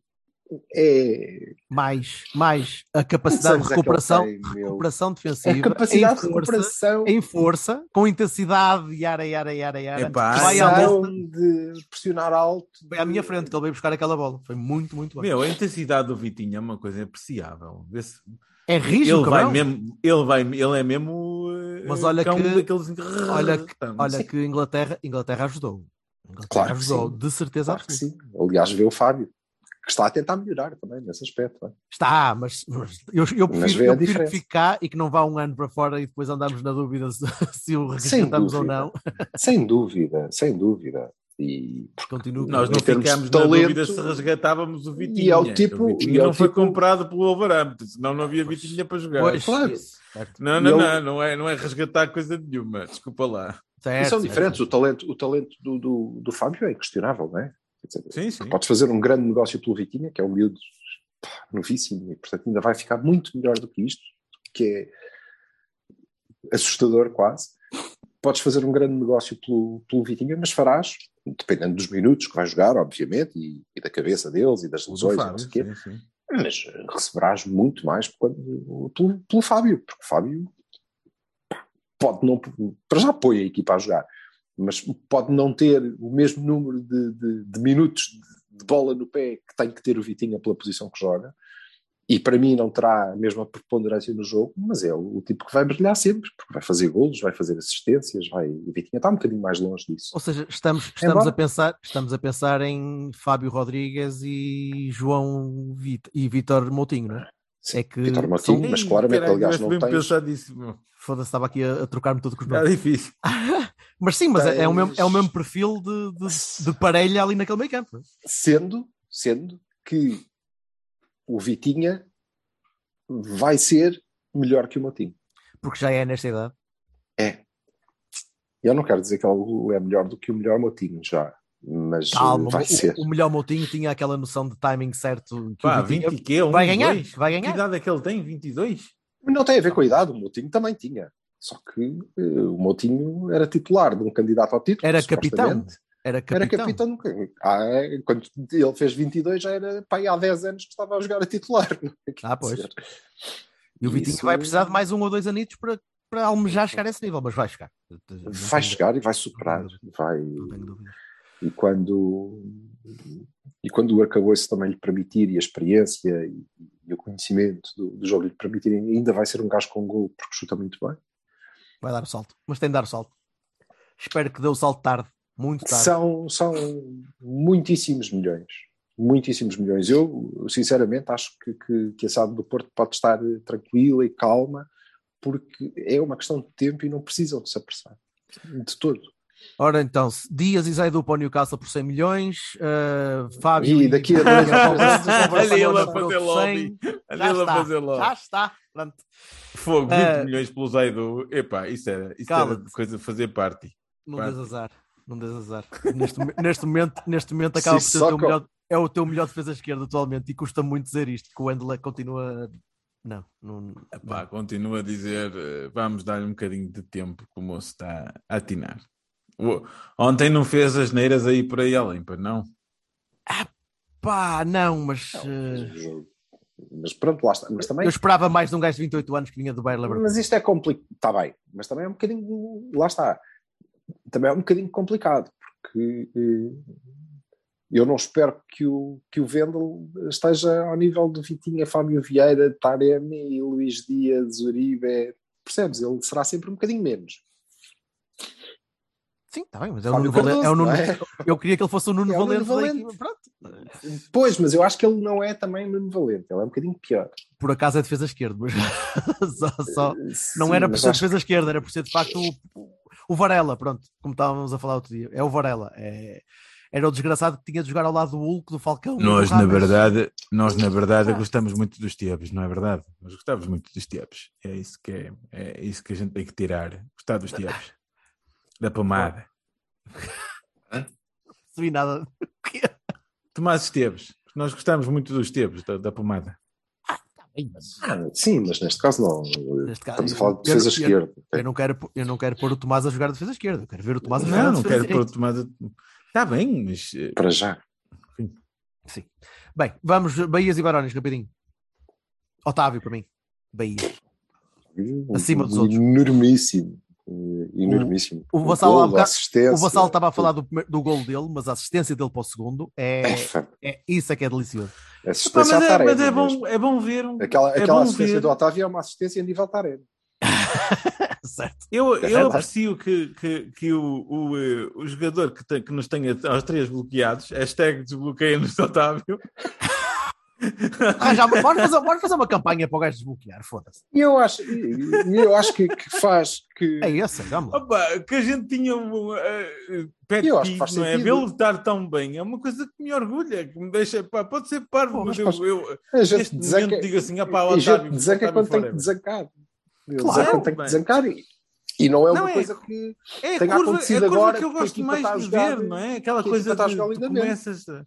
É Mais, mais a capacidade de anos é recuperação, recuperação defensiva a capacidade em de força, recuperação, em força, com intensidade, yara, yara, yara, yara. Epá, que vai, à luta, de pressionar alto. foi à minha frente que ele veio buscar aquela bola. Foi muito, muito bem. Meu, a intensidade do Vitinho é uma coisa apreciável. É rígido, Ele vai mesmo, ele vai, ele é mesmo. eh, Mas olha que- daqueles... olha que-. Olha que Inglaterra, Inglaterra ajudou. Inglaterra Claro que ajudou, sim. de certeza Claro absoluta. sim. Aliás, vê o Fábio, que está a tentar melhorar também nesse aspecto. não é? Está, mas, mas eu, eu prefiro, eu prefiro que diferença. fique cá e que não vá um ano para fora e depois andamos na dúvida se, se o Sem resgatamos ou não. Sem dúvida, sem dúvida. E Continuo. Nós não ficámos na talento- dúvida se resgatávamos o Vitinha. E é o tipo- o Vitinha e é o não foi tipo- comprado pelo Wolverhampton, senão não havia Vitinha para jogar. Pois, Claro. certo. Não, E não, ele- não, não é, não é resgatar coisa nenhuma. Desculpa lá. E Certo, são certo. diferentes. O talento, o talento do, do, do Fábio é inquestionável, não é? Dizer, Sim, sim. Podes fazer um grande negócio pelo Vitinha, que é um miúdo pá, novíssimo, e portanto ainda vai ficar muito melhor do que isto, que é assustador quase. Podes fazer um grande negócio pelo, pelo Vitinha, mas farás, dependendo dos minutos que vai jogar, obviamente, e, e da cabeça deles e das lesões, não sei o quê. sim, sim. mas receberás muito mais quando- pelo, pelo Fábio, porque o Fábio pá, pode não, para já apoia a equipa a jogar, mas pode não ter o mesmo número de, de- de minutos de, de bola no pé que tem que ter o Vitinha pela posição que joga, e para mim não terá a mesma preponderância no jogo, mas é o, o tipo que vai brilhar sempre, porque vai fazer golos, vai fazer assistências, vai, o Vitinha está um bocadinho mais longe disso. Ou seja, estamos, estamos, Embora- a pensar, estamos a pensar em Fábio Rodrigues e João Vit e Vitor Moutinho, não é? Sim, É que Vitor Moutinho, mas claramente, aliás, não meu. Foda-se, estava aqui a, a trocar-me tudo com os nomes. difícil. Mas sim, mas é, é o mesmo, Tens- é o mesmo perfil de, de, de parelha ali naquele meio campo. sendo, sendo que o Vitinha vai ser melhor que o Motinho. Porque já é nesta idade. É. Eu não quero dizer que ele é melhor do que o melhor Motinho, já. Mas Calma, eh, vai o, ser. o melhor Moutinho tinha aquela noção de timing certo que Pá, o Vitinha 20 que Um, vai ganhar, 22? vai Que ganhar. idade é que ele tem? 22? Não tem a ver com a idade, o Motinho também tinha. Só que eh, o Motinho era titular de um candidato ao título. Era capitão. Era capitão. Era capitão. nunca- Ah, quando ele fez 22, já era pá, há 10 anos que estava a jogar a titular. é? Ah, pois. dizer, E o Vitinho Isso- vai precisar de mais um ou dois anitos para, para almejar chegar a esse nível, mas vai chegar. Não Vai chegar e vai superar. Vai, e quando e quando o arcabouço também lhe permitir e a experiência e, e o conhecimento do, do jogo lhe permitirem ainda vai ser um gajo com gol porque chuta muito bem Vai dar o salto, mas tem de dar o salto. Espero que dê o salto tarde, muito tarde. são, são muitíssimos milhões. Muitíssimos milhões. Eu sinceramente acho que, que, que a SAD do Porto pode estar tranquila e calma porque é uma questão de tempo e não precisam de se apressar. De todo Ora então, se- Dias e Zaidu para o Newcastle por 100 milhões, uh, Fábio E daqui a dois anos Olha ele a fazer 100. lobby. Olha ele a está, fazer lobby. já está. Pronto. Fogo, 20 Ah. milhões pelo Zaidu. Epá, isso era, isso era coisa de fazer party. Não Vai. des azar. Não des azar. Neste, neste momento, neste momento acaba por ser o teu melhor, é o teu melhor defesa esquerda atualmente e custa muito dizer isto, que o Wendler continua. Não, não, Epá, não. continua a dizer, eh, vamos dar-lhe um bocadinho de tempo que o moço está a atinar. Ontem não fez as neiras aí por aí além, pois não? Pá, não, mas Não, eh, mas pronto lá está mas também eu esperava mais de um gajo de 28 anos que vinha do Bayer Leverkusen. Mas isto é complicado, está bem, mas também é um bocadinho, lá está, também é um bocadinho complicado, porque eh, eu não espero que o, que o Vendel esteja ao nível de Vitinha, Fábio Vieira, Taremi, Luís Dias, Uribe, percebes? Ele será sempre um bocadinho menos. Sim, está bem, mas é o Nuno Valente. É o Nuno, Cardoso, Eu queria que ele fosse o Nuno É o Nuno Valente, Valente. Pronto. Pois, mas eu acho que ele não é também Nuno Valente, ele é um bocadinho pior. Por acaso é defesa esquerda, mas só, só- não Sim, era por ser acho defesa esquerda, era por ser de facto o, o Varela, pronto, como estávamos a falar outro dia. É o Varela. É, era o desgraçado que tinha de jogar ao lado do Hulk, do Falcão. Nós, do na verdade, nós, na verdade, Ah. gostamos muito dos Tiabos, não é verdade? Nós gostamos muito dos Tiabos. É isso que é, é isso que a gente tem que tirar. Gostar dos Tiabos. Da pomada. Não percebi nada. Tomás Esteves. Nós gostamos muito dos Esteves, da, da pomada. Ah, sim, mas neste caso não. Neste caso, Estamos a falar de eu- defesa eu- esquerda. Eu não, quero, eu não quero pôr o Tomás a jogar a defesa esquerda, eu quero ver o Tomás a jogar Não, não quero pôr o. Tomás. a- Está bem, mas. eh, Para já. Sim. Bem, vamos, Bahias e Barões, rapidinho. Otávio, para mim. Bahia. Acima dos outros. Enormíssimo. Enormíssimo. o Vassal golo, há bocado- assistência, O Vassal estava a falar do, do gol dele, mas a assistência dele para o segundo é, É, é isso é que é delicioso. Pá, assistência mas, é, mas é mesmo. bom, é bom ver. um- Aquela, é aquela bom assistência ver. do Otávio é uma assistência em nível Taremi. certo. Eu, É eu verdade. aprecio que, que, que o, o, eh, o jogador que, tem- que nos tenha aos três bloqueados, hashtag desbloqueia-nos Otávio, Arranjar- bora, fazer, bora fazer uma campanha para o gajo desbloquear, foda-se. E eu acho, eu acho que, que faz que. É esse, vamos lá. Opa, que a gente tinha um uh, pet Eu acho que faz não é? Vê-lo estar tão bem é uma coisa que me orgulha, que me deixa, pá, pode ser parvo, Pô, mas mas eu, A gente neste desanca- momento digo assim, ah pá, e o a gente Otávio, desanca Otávio quando tem que desancar. Claro, tem que desancar e, e não é uma Não é- coisa que É a tenha curva, é acontecido a curva agora que eu gosto mais de ver, não é? Aquela que coisa de, jogar tu começas, a,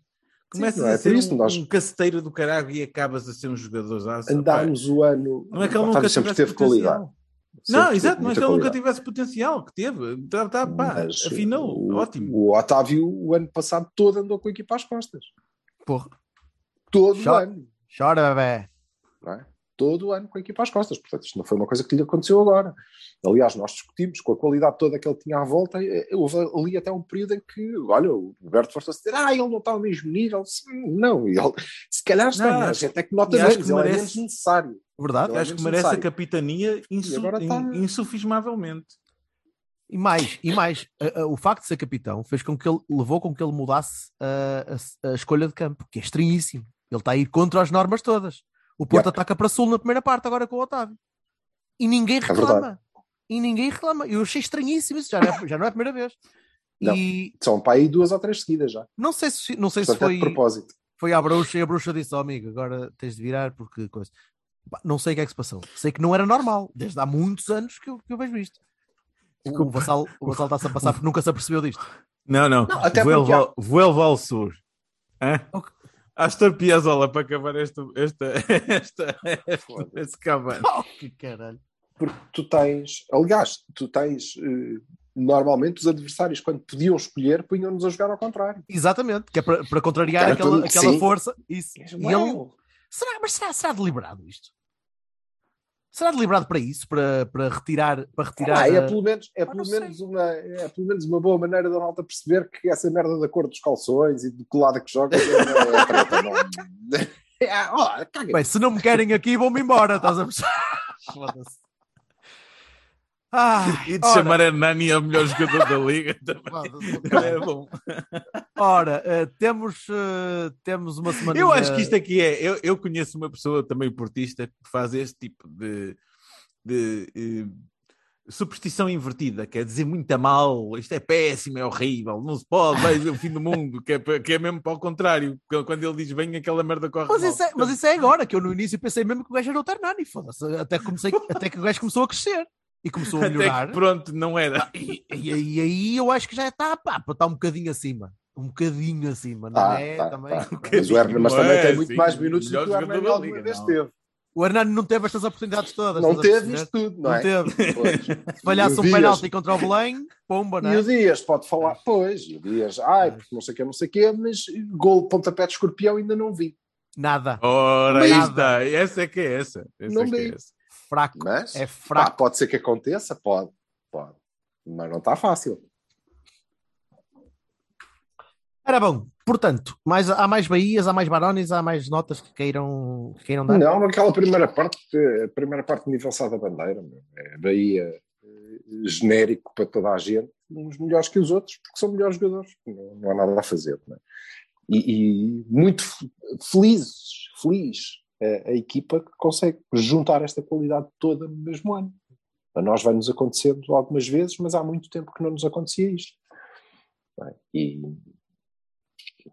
começas não é a ser isso, um, nós- um caceteiro do caralho e acabas a ser um jogador. andámos o ano. Não é que ele o nunca sempre tivesse teve qualidade. potencial. Sempre Não, exato, não é que ele nunca qualidade. tivesse potencial, que teve. Tá, tá, pá, Mas afinou, o, ótimo. O Otávio, o ano passado todo, andou com a equipa às costas. Porra. Todo o Chora. ano. Chora, não é? Todo o ano com a equipa às costas. Portanto, isto não foi uma coisa que lhe aconteceu agora. Aliás, nós discutimos com a qualidade toda que ele tinha à volta. eh, Houve ali até um período em que, olha, o Roberto Força dizer, ah, ele não está ao mesmo nível. Não, ele, se calhar está, Não, mas acho- até que nota acho menos, que ele é merece- menos necessário. Verdade? Ele é Acho que menos merece a necessário. capitania insu tá- in- insufismavelmente. E mais, e mais, a- a- o facto de ser capitão fez com que ele levou com que ele mudasse a, a- a escolha de campo, que é estranhíssimo. Ele está a ir contra as normas todas. O Porto Yeah. ataca para sul na primeira parte, agora com o Otávio. E ninguém É reclama. e ninguém reclama. Eu achei estranhíssimo isso, já não é, já não é a primeira vez. Não. E São para aí duas ou três seguidas já. não sei se, não sei se Portanto, é foi, de propósito. foi à bruxa e a bruxa disse: oh, amigo, agora tens de virar porque coisa. Não sei o que é que se passou. Sei que não era normal, desde há muitos anos que eu, que eu vejo isto. O, o Vassal o Vassal está-se a passar porque nunca se apercebeu disto. Não, não. Não, até porque há- ao- ao Sur. Hã? Ok. Astor Piazzolla para acabar esta, esta, esta, esta, este Cavani. Oh, que caralho. Porque tu tens, aliás, tu tens eh, normalmente os adversários, quando podiam escolher, punham-nos a jogar ao contrário. Exatamente, que é para, para contrariar Cara, aquela, tudo- aquela força. Isso. E ele, será, mas será, será deliberado isto? Será deliberado para isso? Para, para retirar. Para retirar Ah, é a- pelo menos, é Ah, pelo não sei. menos uma, é pelo menos uma boa maneira da malta perceber que essa merda da cor dos calções e do que lado que joga é, é não. É. Bem, se não me querem aqui, vão-me embora, estás a perceber? Ah, E de ora, chamar a Nani ao melhor jogador da liga também. É bom. Ora, eh, temos, eh, temos uma semana. Eu acho que isto aqui é. Eu, eu conheço uma pessoa também portista que faz este tipo de, de eh, superstição invertida, quer dizer muito a mal, isto é péssimo, é horrível, não se pode, vai o fim do mundo, que é, que é mesmo para o contrário, que quando ele diz bem, aquela merda corre Mas isso, é, mas isso é agora, que eu no início pensei mesmo que o gajo era o Ternani, foda-se. Até, comecei, até que o gajo começou a crescer e começou a melhorar. que, pronto, não era. E, e, aí- e aí eu acho que já está, pá, está um bocadinho acima. Um bocadinho acima, não Tá, é? tá, também. tá. Mas o Hernani mas Não também é, tem muito sim, mais minutos do que o Hernani alguma vez não. teve. O Hernani não teve estas oportunidades todas. Não teve isto tudo, não Não é? teve. Pois. Se falhasse E um Dias- penalti contra o Belém, pomba, não E é? o Dias pode falar, pois, e o Dias, ai, porque não sei o que, não sei o que, mas gol, pontapé de escorpião ainda não vi. Nada. Ora, Nada. está. Essa é que é essa. Essa Não é que é vi. essa. Fraco. Mas É pá, fraco. pode ser que aconteça, pode, pode. Mas não está fácil. Era bom. Portanto, mais, há mais Bahias, há mais Barones, há mais notas que queiram, que queiram dar? Não, aquela primeira parte, a primeira parte nível da bandeira, é Bahia eh, genérico para toda a gente, uns melhores que os outros, porque são melhores jogadores, não, não há nada a fazer. não é? E, e muito felizes, feliz a, a equipa que consegue juntar esta qualidade toda no mesmo ano. A nós vai-nos acontecendo algumas vezes, mas há muito tempo que não nos acontecia isto. é? E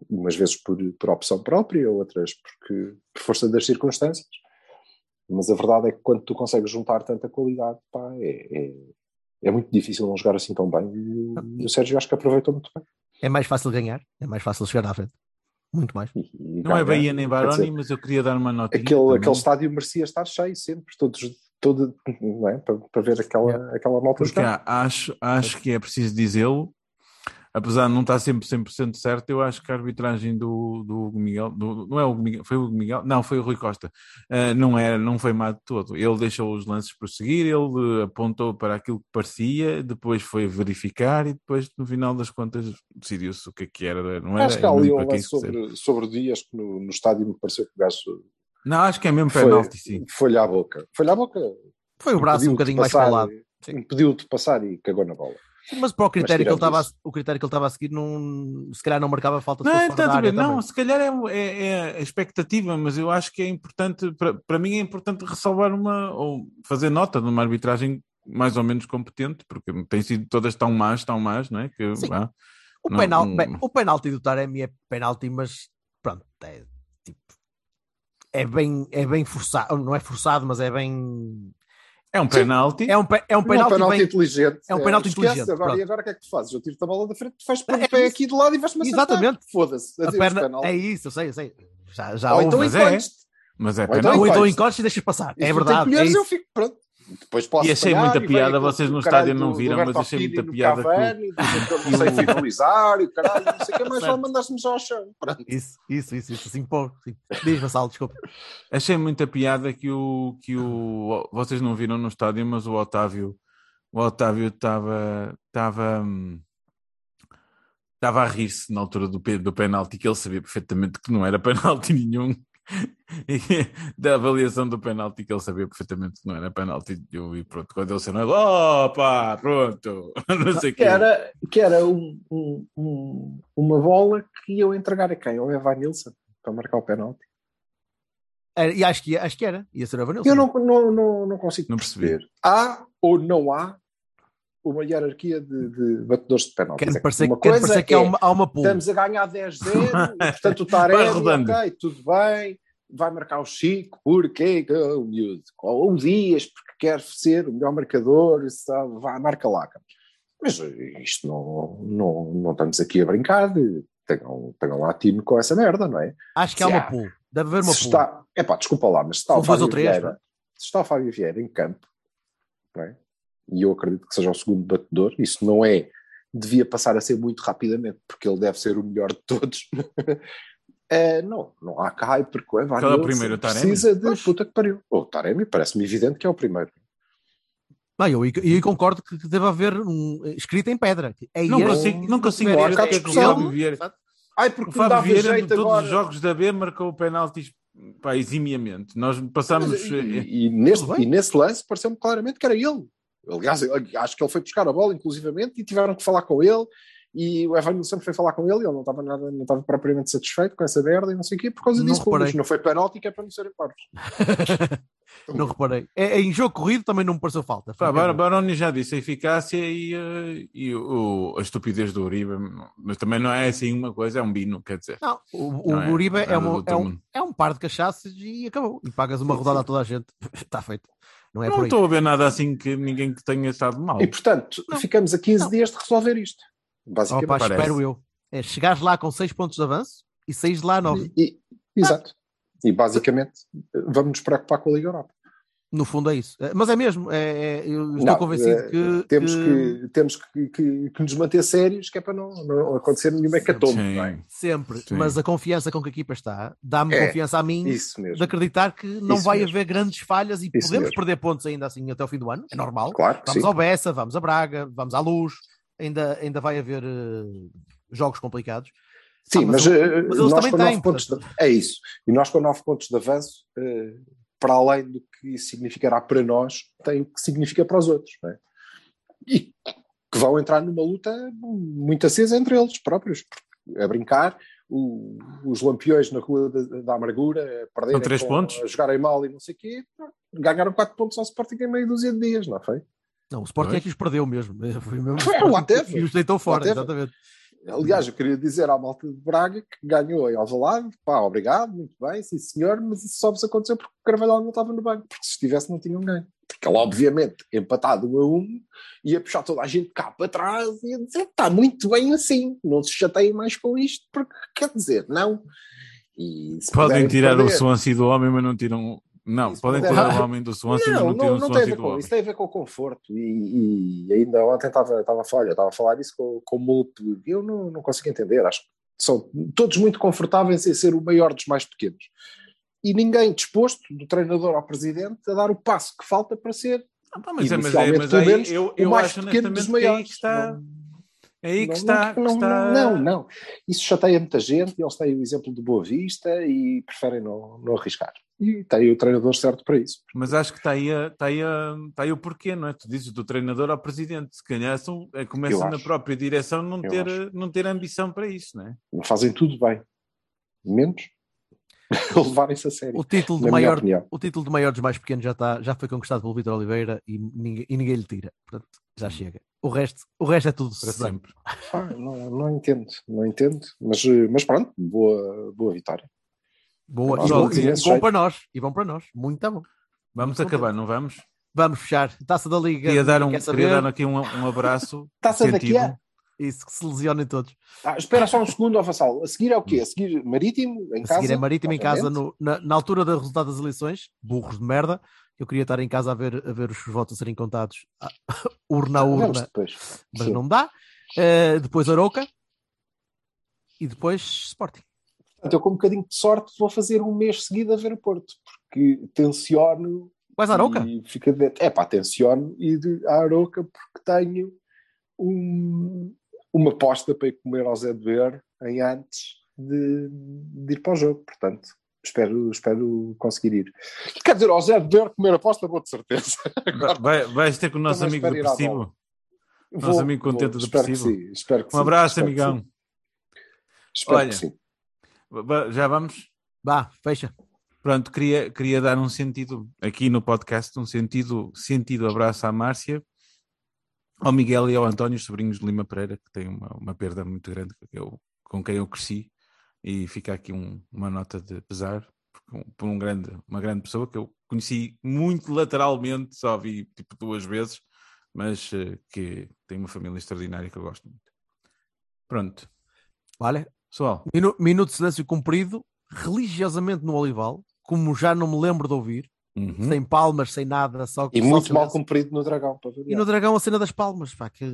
umas vezes por, por opção própria, outras porque por força das circunstâncias. Mas a verdade é que quando tu consegues juntar tanta qualidade, pá, é, é, é muito difícil não jogar assim tão bem. E, o- e o Sérgio acho que aproveitou muito bem. É mais fácil ganhar, é mais fácil chegar à frente. Muito mais. E Não é Bahia nem Baroni, mas eu queria dar uma nota. Aquele, aquele estádio merecia estar cheio sempre, todos, todo, não é? para, para ver aquela, aquela malta Porque jogar. há- acho, acho que é preciso dizê-lo, apesar de não estar sempre 100% certo, eu acho que a arbitragem do, do Miguel, do- não é o Miguel, foi o Miguel? Não, foi o Rui Costa, ah, não, era, não foi má de todo. Ele deixou os lances prosseguir, ele apontou para aquilo que parecia, depois foi verificar e depois, no final das contas, decidiu-se o que é que era. Não era Acho que há e ali um lance sobre, sobre o Dias que no, no estádio me pareceu que o gajo Não, acho que é mesmo foi, penalti, sim. foi-lhe à boca. Foi-lhe à boca. Foi o braço um bocadinho mais passar, para o lado. Sim. Impediu-te passar e cagou na bola. Mas para o critério, que ele estava a, o critério que ele estava a seguir, não, se calhar não marcava falta se Não, é fora não, também. se calhar é, é- é a expectativa, mas eu acho que é importante, para, para mim é importante ressalvar uma, ou fazer nota de uma arbitragem mais ou menos competente, porque tem sido todas tão más, tão más, não é? Que, Sim. vá, O, Não, penal, não- bem, o penalti do Taremi é penalti, mas pronto, é tipo. É bem, é bem forçado, não é forçado, mas é bem. É um penalti. É um, é um Um penalti, penalti bem. inteligente. é um penalti esquece, inteligente, Agora, pronto. e agora o que é que tu fazes? Eu tiro-te a bola da frente, tu pôr É o pé aqui de lado e vais-me acertar. Exatamente. Foda-se. Perna, penalti. é isso, eu sei, eu sei. Já, já Ou houve. então mas é. Mas é Ou então penalti. Ou então encodes-te. encodes e deixas passar. E É verdade. te colheres, é eu fico pronto. Depois posso E achei falhar muita piada, vocês no estádio não viram, mas achei muita piada Cavani, que eu não sei finalizar e o caralho, não sei o que, mas Certo. só mandaste-me já ao chão. Isso, isso, isso, isso, assim, pô. Diz, Vassal, desculpa. Achei muita piada que o, que o. Vocês não viram no estádio, mas o Otávio. O Otávio estava. Estava. hum, Estava a rir-se na altura do, do penalti, que ele sabia perfeitamente que não era penalti nenhum. Da avaliação do penalti, que ele sabia perfeitamente que não era penalti. E pronto, quando ele saiu, opa, pronto, não sei o Que era, que era um- um- um- uma bola que iam entregar a quem? Ao Evan Nilsson, para marcar o penalti. Era- E acho que, acho que era. Ia ser a Vanilson. Eu não, não, não, não consigo Não percebi. perceber. Há ou não há uma hierarquia de, de batedores de penalti? Quer dizer, parecer, uma quer coisa parecer que há uma, há uma pool. Estamos a ganhar 10-0, e, portanto o Taremi, ok, tudo bem, vai marcar o Chico, porque que o miúdo, ou o Dias, porque quer ser o melhor marcador, sabe, vai, marca lá. Mas isto não, não, não estamos aqui a brincar, tenham, tenham lá time com essa merda, não é? Acho que há Se uma há. pool. Deve haver uma se pool. está, epá, desculpa lá, mas se está São o Fábio Vieira, é? se está o Fábio Vieira em campo, não é? E eu acredito que seja o segundo batedor, isso não é, devia passar a ser muito rapidamente, porque ele deve ser o melhor de todos. É, não, não há cá, porque o Evan Qual é o primeiro, o Taremi? precisa de Pois. puta que pariu. O Taremi parece-me evidente que é o primeiro. Não, eu, eu concordo que que deve haver um escrito em pedra. É Não este- consigo, não consigo ver porque é que o. Fábio Vieira. Ai, O porque me Fábio dava Vieira, de jeito todos agora. os jogos da B, marcou penaltis pá, eximiamente. Nós passámos. Mas, eh, e, e neste, e nesse lance pareceu-me claramente que era ele. Aliás, acho que ele foi buscar a bola, inclusivamente, e tiveram que falar com ele. E o Evan Nilsson foi falar com ele, e ele não estava nada, não estava propriamente satisfeito com essa merda e não sei o quê, por causa Não disso. Reparei. mas não foi penalti, que é para não serem parvos. não reparei. É, em jogo corrido também não me pareceu falta. Pá, Bar- Baroni já disse a eficácia e, eh, e o, a estupidez do Uribe, mas também não é assim uma coisa, é um bino, quer dizer. Não, o, o Não é Uribe é, do uma- é, um, é um par de cachaças e acabou. E pagas uma rodada a toda a gente. Está feito. Não é não estou a ver nada assim que ninguém que tenha estado mal. E portanto, Não. ficamos a 15 Não. dias de resolver isto. Basicamente. Opa, parece. espero eu. É chegares lá com 6 pontos de avanço e saís de lá a 9. E- e- exato. E basicamente vamos nos preocupar com a Liga Europa. No fundo é isso. É, Mas é mesmo. É, é- eu estou Não, convencido eh, que. Temos, que que, temos que, que- que nos manter sérios, que é para não, não acontecer nenhuma hecatombe. não é? Sim. Sempre. Sim. Mas a confiança com que a equipa está dá-me É, confiança a mim Isso mesmo. de acreditar que não Isso vai mesmo. haver grandes falhas e Isso podemos mesmo. perder pontos ainda assim até o fim do ano. É normal. Claro Vamos sim. ao Bessa, vamos a Braga, vamos à Luz. Ainda, ainda vai haver eh, jogos complicados. Sim, Ah, mas, mas eh, eles nós também com têm, nove pontos de, é isso. E nós com 9 pontos de avanço, eh, para além do que isso significará para nós, tem o que significa para os outros. não é? E que vão entrar numa luta muito acesa entre eles próprios, a brincar, o- os lampiões na rua da, da amargura, São três com- pontos? a jogarem mal e não sei o quê, ganharam 4 pontos ao Sporting em meio dúzia de dias, não foi? Não, o Sporting é que os perdeu mesmo. Foi mesmo Foi, o Ateve. E os deitou fora, exatamente. Aliás, eu queria dizer à malta de Braga que ganhou em Alvalade, pá, obrigado, muito bem, sim senhor, mas isso só vos aconteceu porque o Carvalhal não estava no banco, porque se estivesse não tinham ganho. Porque ele, obviamente, empatado um a um, ia puxar toda a gente cá para trás e ia dizer, está muito bem assim, não se chateiem mais com isto, porque quer dizer, não. Podem tirar o perder- Swansea do homem, mas não tiram. Não, Isso podem pode- tirar o homem do Swansea, mas Não, não não, não tem a ver com homem. isso, tem a ver com o conforto. E, e ainda ontem estava, estava a falar, estava a falar isso com, com o Multo. Eu não, não consigo entender. Acho que são todos muito confortáveis em ser o maior dos mais pequenos. E ninguém disposto, do treinador ao presidente, a dar o passo que falta para ser Ah, mas é, mas é, mas aí eu, o eu acho honestamente que aí está. Não- É aí que Não, está. que não, está... não, não. Isso chateia muita gente. Eles têm o exemplo de Boa Vista e preferem não, não arriscar. E tem o treinador certo para isso. Mas acho que está aí, a- está, aí a- está aí o porquê, não é? Tu dizes do treinador ao presidente. Se calhar são, é, começa na acho. própria direção não Eu ter, acho. não ter ambição para isso, não é? Fazem tudo bem. Menos levarem-se a sério. O título, de maior, o título de maior dos mais pequenos já, está, já foi conquistado pelo Vitor Oliveira e ninguém, e ninguém lhe tira. Portanto, já chega. O resto, o resto é tudo Para sempre. Ah, não, não entendo, não entendo. Mas, mas pronto, boa, boa vitória. Boa. E bom, e bom para nós. E bom para nós. Muito bom. Vamos acabar, não vamos? Vamos fechar. Taça da Liga. Queria dar, um, Quer queria dar aqui um, um abraço. Taça daqui sentido. é? Isso, que se lesionem todos. Ah, espera só um segundo, ó Vassal. A seguir é o quê? A seguir Marítimo, em A casa? seguir é Marítimo em casa, obviamente. no- na, na altura do resultado das eleições, burros de merda. Eu queria estar em casa a ver, a ver os votos a serem contados ah, urna a urna, depois. mas Sim. não dá. Eh, depois Aroca e depois Sporting. Portanto, eu com um bocadinho de sorte vou fazer um mês seguido a ver o Porto, porque tenciono Vais a Aroca? e fica de... é pá, tenciono e de a Aroca porque tenho um- uma aposta para ir comer ao Zé de Ver em antes de, de ir para o jogo, portanto espero, espero conseguir ir. Quer dizer, ao Zé de Ver comer aposta vou de certeza. Vai- Vai, vais ter com o nosso Também amigo depressivo. Vou- Nosso amigo contente vou, depressivo. Espero que sim, espero que Um sim, abraço, espero que amigão. sim. Espero Olha. que sim. Já vamos? Vá, fecha. Pronto, queria, queria dar um sentido aqui no podcast, um sentido, sentido abraço à Márcia, ao Miguel e ao António, os sobrinhos de Lima Pereira, que têm uma, uma perda muito grande que eu, com quem eu cresci, e fica aqui um- uma nota de pesar por, um- grande, uma grande pessoa que eu conheci muito lateralmente, só vi tipo duas vezes, mas eh, que tem uma família extraordinária que eu gosto muito. Pronto, Vale? pessoal, Minu- minuto de silêncio cumprido, religiosamente no Olival, como já não me lembro de ouvir, uhum. sem palmas, sem nada, só E só muito mal cumprido no Dragão. E no Dragão a cena das palmas, pá, que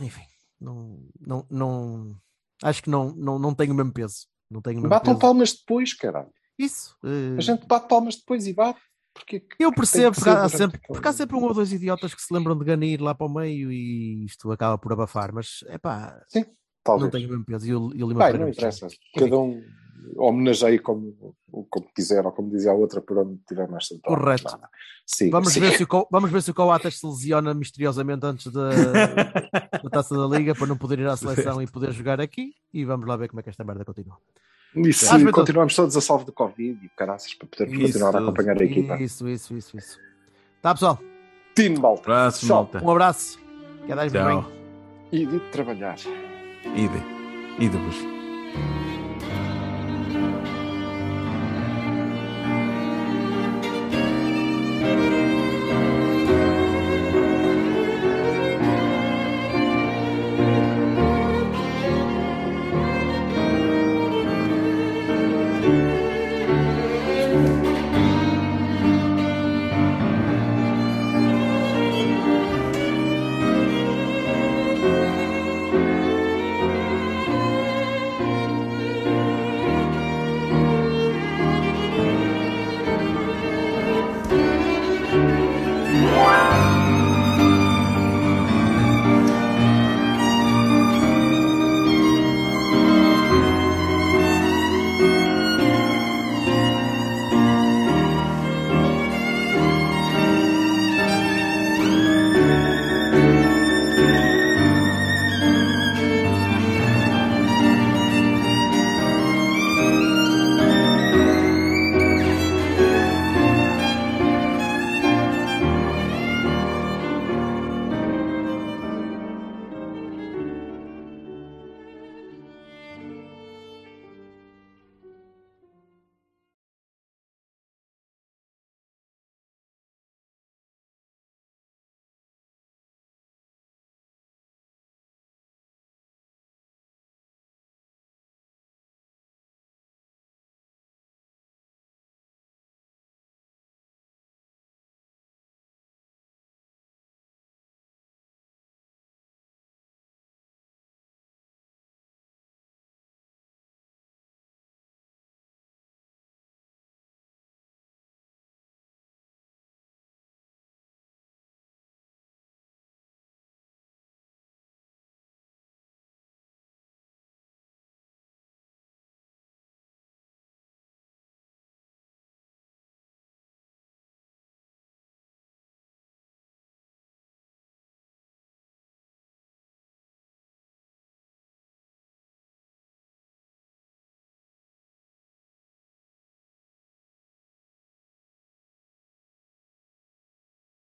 enfim, não, não, não acho que não, não, não tem o mesmo peso. Não tem o mesmo Batam peso. palmas depois, caralho. Isso. eh, A gente bate palmas depois e bate. Porque que- Eu percebo, porque há, sempre, porque há sempre um ou dois idiotas que se lembram de Ganir lá para o meio e isto acaba por abafar, mas é pá, não Talvez. tem o mesmo peso. E o, e o Lima Bem, não interessa. Cada um homenageie como, como quiser, ou como dizia a outra, por onde tiver mais sentado. Correto. Sim, Vamos sim. ver, se o, vamos ver se o Coates se lesiona misteriosamente antes da, da taça da Liga para não poder ir à seleção e poder jogar aqui. E vamos lá ver como é que esta merda continua. E se que continuamos todos a salvo de Covid e caraças para podermos Isso, continuar a acompanhar a equipa. Isso, isso, isso, isso. Tá, pessoal. Time malta. abraço, malta. Um abraço. Quer dar bem. E de trabalhar. Ide. Ide-vos.